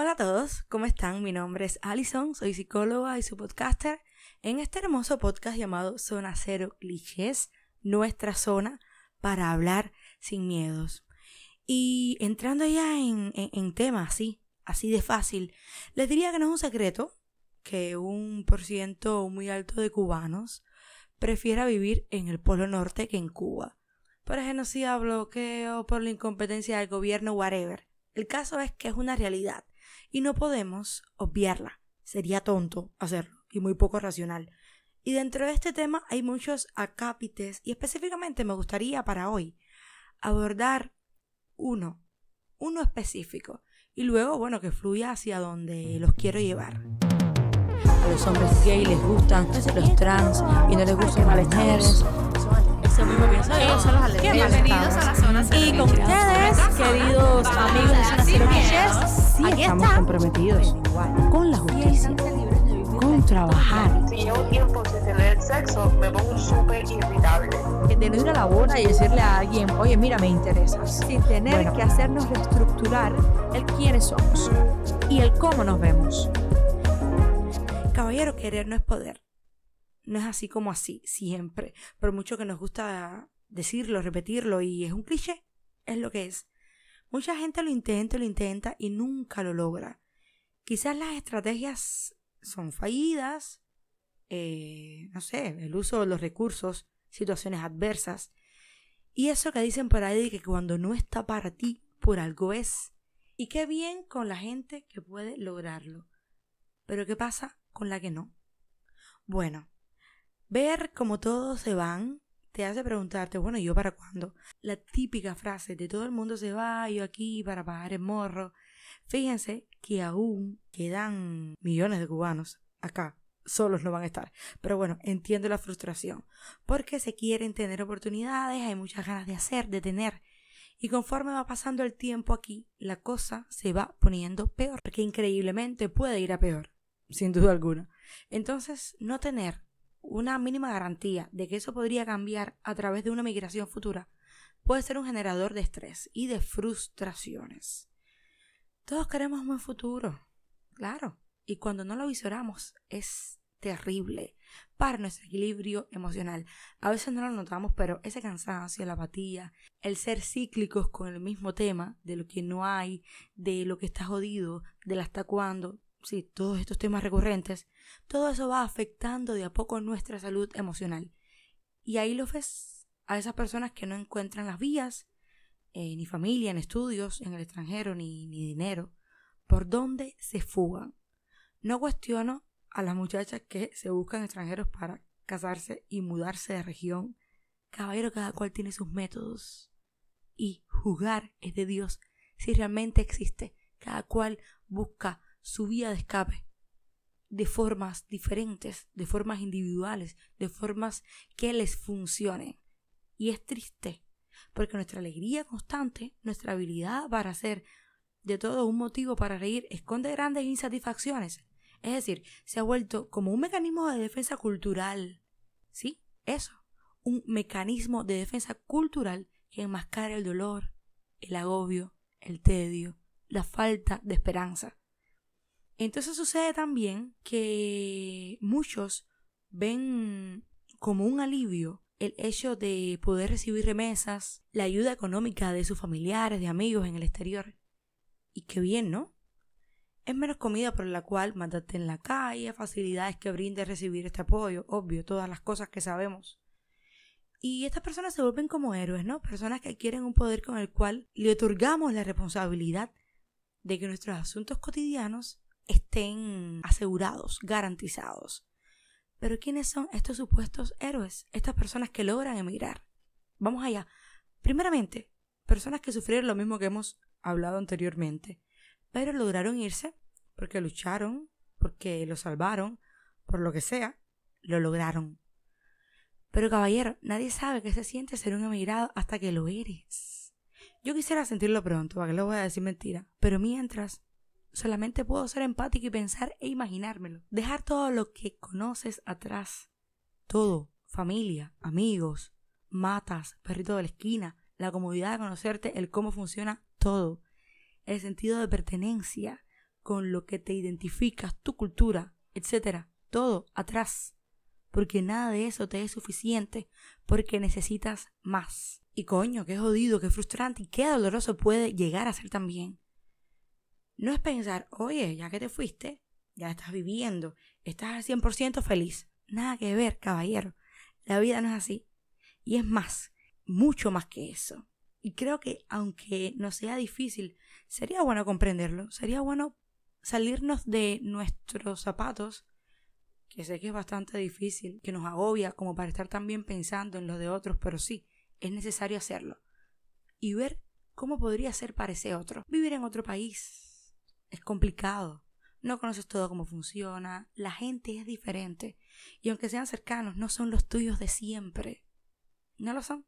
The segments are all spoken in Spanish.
Hola a todos, ¿cómo están? Mi nombre es Alison, soy psicóloga y su podcaster en este hermoso podcast llamado Zona Cero Clichés, nuestra zona para hablar sin miedos. Y entrando ya en, en, en tema así, así de fácil, les diría que no es un secreto que un por ciento muy alto de cubanos prefiera vivir en el Polo Norte que en Cuba. Por genocidio, bloqueo, por la incompetencia del gobierno, whatever. El caso es que es una realidad y no podemos obviarla. Sería tonto hacerlo y muy poco racional. Y dentro de este tema hay muchos acápites y específicamente me gustaría para hoy abordar uno, uno específico y luego, bueno, que fluya hacia donde los quiero llevar. A los hombres gay les gustan los trans y no les gustan las mujeres. Eso mismo pienso yo. son los Bienvenidos a la zona cero Y con ustedes, queridos amigos de Zona Cero Clichés, Sí, aquí estamos está. comprometidos con la justicia, con trabajar, Si llevo tiempo sin tener sexo, me pongo súper irritable. de no ir a la boda y decirle a alguien, oye, mira, me interesas. sin tener Bueno. que hacernos reestructurar el quiénes somos y el cómo nos vemos. Caballero, querer no es poder. No es así como así, siempre. Por mucho que nos gusta decirlo, repetirlo, y es un cliché, es lo que es. Mucha gente lo intenta, lo intenta y nunca lo logra. Quizás las estrategias son fallidas, eh, no sé, el uso de los recursos, situaciones adversas. Y eso que dicen por ahí de que cuando no está para ti, por algo es. Y qué bien con la gente que puede lograrlo. Pero ¿qué pasa con la que no? Bueno, ver cómo todos se van te hace preguntarte, bueno, ¿y yo para cuándo? La típica frase de todo el mundo se va, yo aquí para pagar el morro. Fíjense que aún quedan millones de cubanos acá. Solos no van a estar. Pero bueno, entiendo la frustración. Porque se quieren tener oportunidades, hay muchas ganas de hacer, de tener. Y conforme va pasando el tiempo aquí, la cosa se va poniendo peor. Que increíblemente puede ir a peor, sin duda alguna. Entonces, no tener una mínima garantía de que eso podría cambiar a través de una migración futura puede ser un generador de estrés y de frustraciones. Todos queremos un buen futuro, claro, y cuando no lo visoramos es terrible para nuestro equilibrio emocional. A veces no lo notamos, pero ese cansancio, la apatía, el ser cíclicos con el mismo tema, de lo que no hay, de lo que está jodido, del hasta cuándo, sí, todos estos temas recurrentes, todo eso va afectando de a poco nuestra salud emocional. Y ahí lo ves a esas personas que no encuentran las vías, eh, ni familia, ni estudios en el extranjero, ni, ni dinero, por dónde se fugan. No cuestiono a las muchachas que se buscan extranjeros para casarse y mudarse de región. Caballero, cada cual tiene sus métodos. Y juzgar es de Dios si realmente existe. Cada cual busca su vía de escape de formas diferentes, de formas individuales, de formas que les funcionen. Y es triste, porque nuestra alegría constante, nuestra habilidad para hacer de todo un motivo para reír, esconde grandes insatisfacciones. Es decir, se ha vuelto como un mecanismo de defensa cultural. ¿Sí? Eso. Un mecanismo de defensa cultural que enmascara el dolor, el agobio, el tedio, la falta de esperanza. Entonces sucede también que muchos ven como un alivio el hecho de poder recibir remesas, la ayuda económica de sus familiares, de amigos en el exterior. Y qué bien, ¿no? Es menos comida por la cual mandarte en la calle, facilidades que brinde recibir este apoyo, obvio, todas las cosas que sabemos. Y estas personas se vuelven como héroes, ¿no? Personas que adquieren un poder con el cual le otorgamos la responsabilidad de que nuestros asuntos cotidianos estén asegurados, garantizados. Pero ¿quiénes son estos supuestos héroes? Estas personas que logran emigrar. Vamos allá. Primeramente, personas que sufrieron lo mismo que hemos hablado anteriormente, pero lograron irse porque lucharon, porque lo salvaron, por lo que sea, lo lograron. Pero caballero, nadie sabe qué se siente ser un emigrado hasta que lo eres. Yo quisiera sentirlo pronto, para que le voy a decir mentira, pero mientras solamente puedo ser empático y pensar e imaginármelo. Dejar todo lo que conoces atrás. Todo. Familia, amigos, matas, perrito de la esquina, la comodidad de conocerte, el cómo funciona todo. El sentido de pertenencia, con lo que te identificas, tu cultura, etcétera, todo atrás. Porque nada de eso te es suficiente, porque necesitas más. Y coño, qué jodido, qué frustrante y qué doloroso puede llegar a ser también. No es pensar, oye, ya que te fuiste, ya estás viviendo, estás al 100% feliz. Nada que ver, caballero. La vida no es así. Y es más, mucho más que eso. Y creo que aunque no sea difícil, sería bueno comprenderlo, sería bueno salirnos de nuestros zapatos, que sé que es bastante difícil, que nos agobia como para estar también pensando en los de otros, pero sí, es necesario hacerlo. Y ver cómo podría ser para ese otro. Vivir en otro país es complicado. No conoces todo cómo funciona, la gente es diferente. Y aunque sean cercanos, no son los tuyos de siempre. No lo son.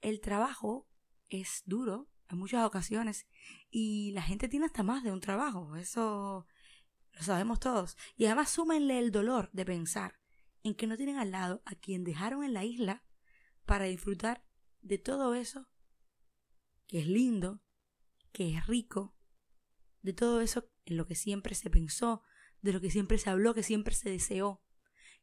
El trabajo es duro en muchas ocasiones y la gente tiene hasta más de un trabajo. Eso lo sabemos todos. Y además súmenle el dolor de pensar en que no tienen al lado a quien dejaron en la isla para disfrutar de todo eso que es lindo, que es rico, de todo eso en lo que siempre se pensó, de lo que siempre se habló, que siempre se deseó.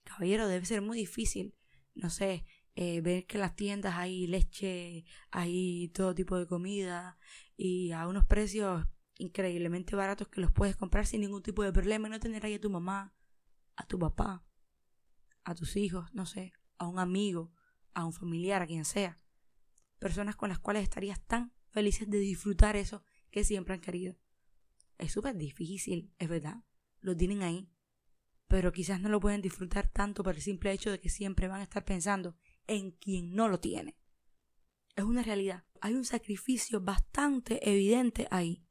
Caballero, debe ser muy difícil, no sé, eh, ver que en las tiendas hay leche, hay todo tipo de comida y a unos precios increíblemente baratos que los puedes comprar sin ningún tipo de problema y no tener ahí a tu mamá, a tu papá, a tus hijos, no sé, a un amigo, a un familiar, a quien sea. Personas con las cuales estarías tan felices de disfrutar eso que siempre han querido. Es súper difícil, es verdad. Lo tienen ahí. Pero quizás no lo pueden disfrutar tanto por el simple hecho de que siempre van a estar pensando en quien no lo tiene. Es una realidad. Hay un sacrificio bastante evidente ahí.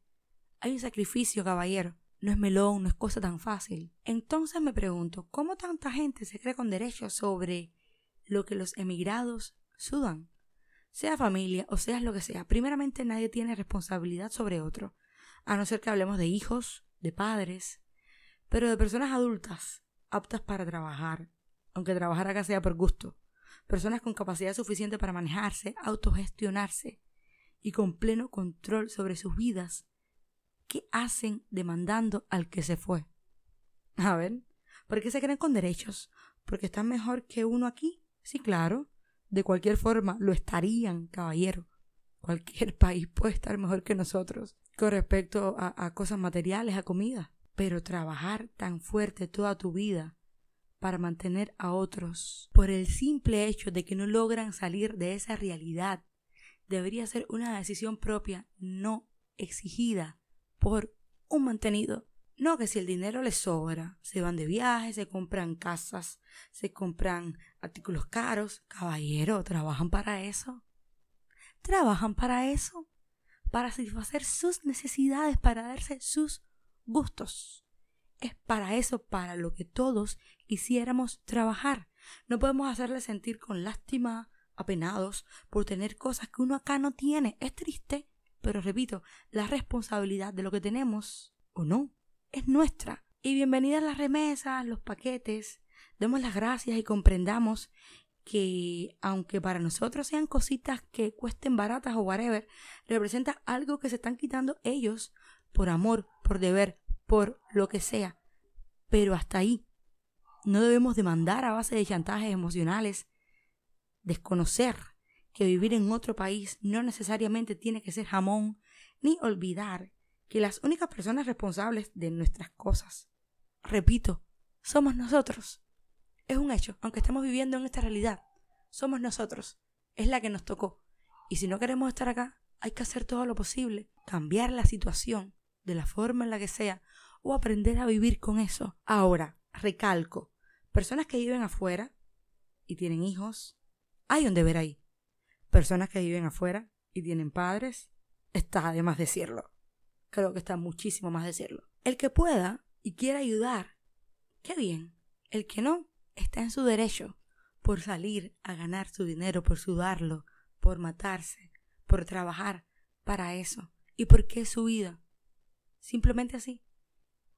Hay un sacrificio, caballero. No es melón, no es cosa tan fácil. Entonces me pregunto, ¿cómo tanta gente se cree con derecho sobre lo que los emigrados sudan? Sea familia o sea lo que sea, primeramente nadie tiene responsabilidad sobre otro, a no ser que hablemos de hijos, de padres, pero de personas adultas, aptas para trabajar, aunque trabajar acá sea por gusto, personas con capacidad suficiente para manejarse, autogestionarse y con pleno control sobre sus vidas, ¿qué hacen demandando al que se fue? A ver, ¿por qué se creen con derechos? ¿Porque están mejor que uno aquí? Sí, claro. De cualquier forma, lo estarían, caballero. Cualquier país puede estar mejor que nosotros con respecto a, cosas materiales, a comida. Pero trabajar tan fuerte toda tu vida para mantener a otros por el simple hecho de que no logran salir de esa realidad debería ser una decisión propia, no exigida por un mantenido. No que si el dinero les sobra, se van de viaje, se compran casas, se compran artículos caros. Caballero, ¿trabajan para eso? ¿Trabajan para eso? Para satisfacer sus necesidades, para darse sus gustos. Es para eso para lo que todos quisiéramos trabajar. No podemos hacerle sentir con lástima, apenados, por tener cosas que uno acá no tiene. Es triste, pero repito, la responsabilidad de lo que tenemos o no es nuestra. Y bienvenidas las remesas, los paquetes. Demos las gracias y comprendamos que aunque para nosotros sean cositas que cuesten baratas o whatever, representa algo que se están quitando ellos por amor, por deber, por lo que sea. Pero hasta ahí. No debemos demandar a base de chantajes emocionales. Desconocer que vivir en otro país no necesariamente tiene que ser jamón, ni olvidar que las únicas personas responsables de nuestras cosas, repito, somos nosotros. Es un hecho, aunque estemos viviendo en esta realidad, somos nosotros, es la que nos tocó. Y si no queremos estar acá, hay que hacer todo lo posible, cambiar la situación, de la forma en la que sea, o aprender a vivir con eso. Ahora, recalco, personas que viven afuera y tienen hijos, hay un deber ahí. Personas que viven afuera y tienen padres, está además decirlo creo que está muchísimo más decirlo. El que pueda y quiera ayudar, qué bien. El que no, está en su derecho por salir a ganar su dinero, por sudarlo, por matarse, por trabajar para eso. ¿Y por qué su vida? Simplemente así.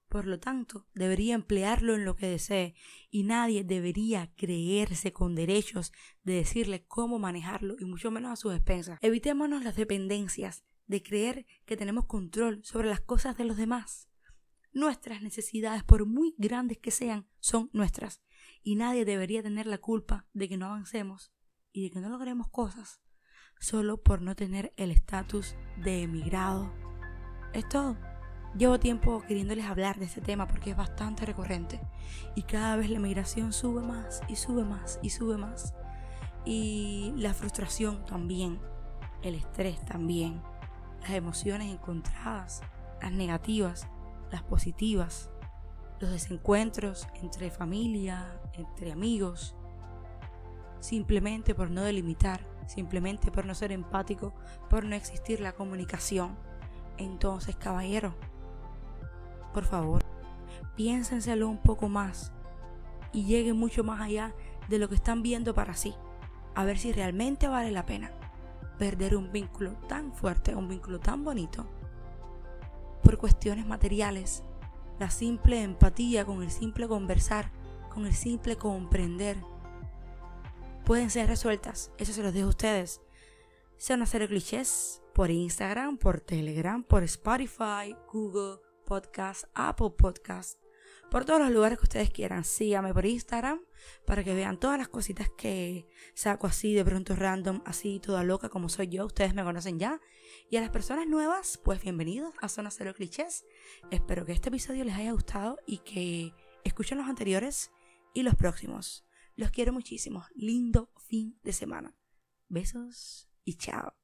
Por lo tanto, debería emplearlo en lo que desee y nadie debería creerse con derechos de decirle cómo manejarlo y mucho menos a sus expensas. Evitémonos las dependencias de creer que tenemos control sobre las cosas de los demás. Nuestras necesidades, por muy grandes que sean, son nuestras. Y nadie debería tener la culpa de que no avancemos y de que no logremos cosas solo por no tener el estatus de emigrado. Es todo. Llevo tiempo queriéndoles hablar de este tema porque es bastante recurrente y cada vez la emigración sube más y sube más y sube más. Y la frustración también, el estrés también, las emociones encontradas, las negativas, las positivas, los desencuentros entre familia, entre amigos, simplemente por no delimitar, simplemente por no ser empático, por no existir la comunicación. Entonces, caballero, por favor, piénsenselo un poco más y lleguen mucho más allá de lo que están viendo para sí, a ver si realmente vale la pena perder un vínculo tan fuerte, un vínculo tan bonito, por cuestiones materiales. La simple empatía, con el simple conversar, con el simple comprender, pueden ser resueltas. Eso se los dejo a ustedes. Son hacer clichés por Instagram, por Telegram, por Spotify, Google Podcast, Apple Podcast, por todos los lugares que ustedes quieran. Síganme por Instagram para que vean todas las cositas que saco así de pronto random, así toda loca como soy yo. Ustedes me conocen ya. Y a las personas nuevas, pues bienvenidos a Zona Cero Clichés. Espero que este episodio les haya gustado y que escuchen los anteriores y los próximos. Los quiero muchísimo. Lindo fin de semana. Besos y chao.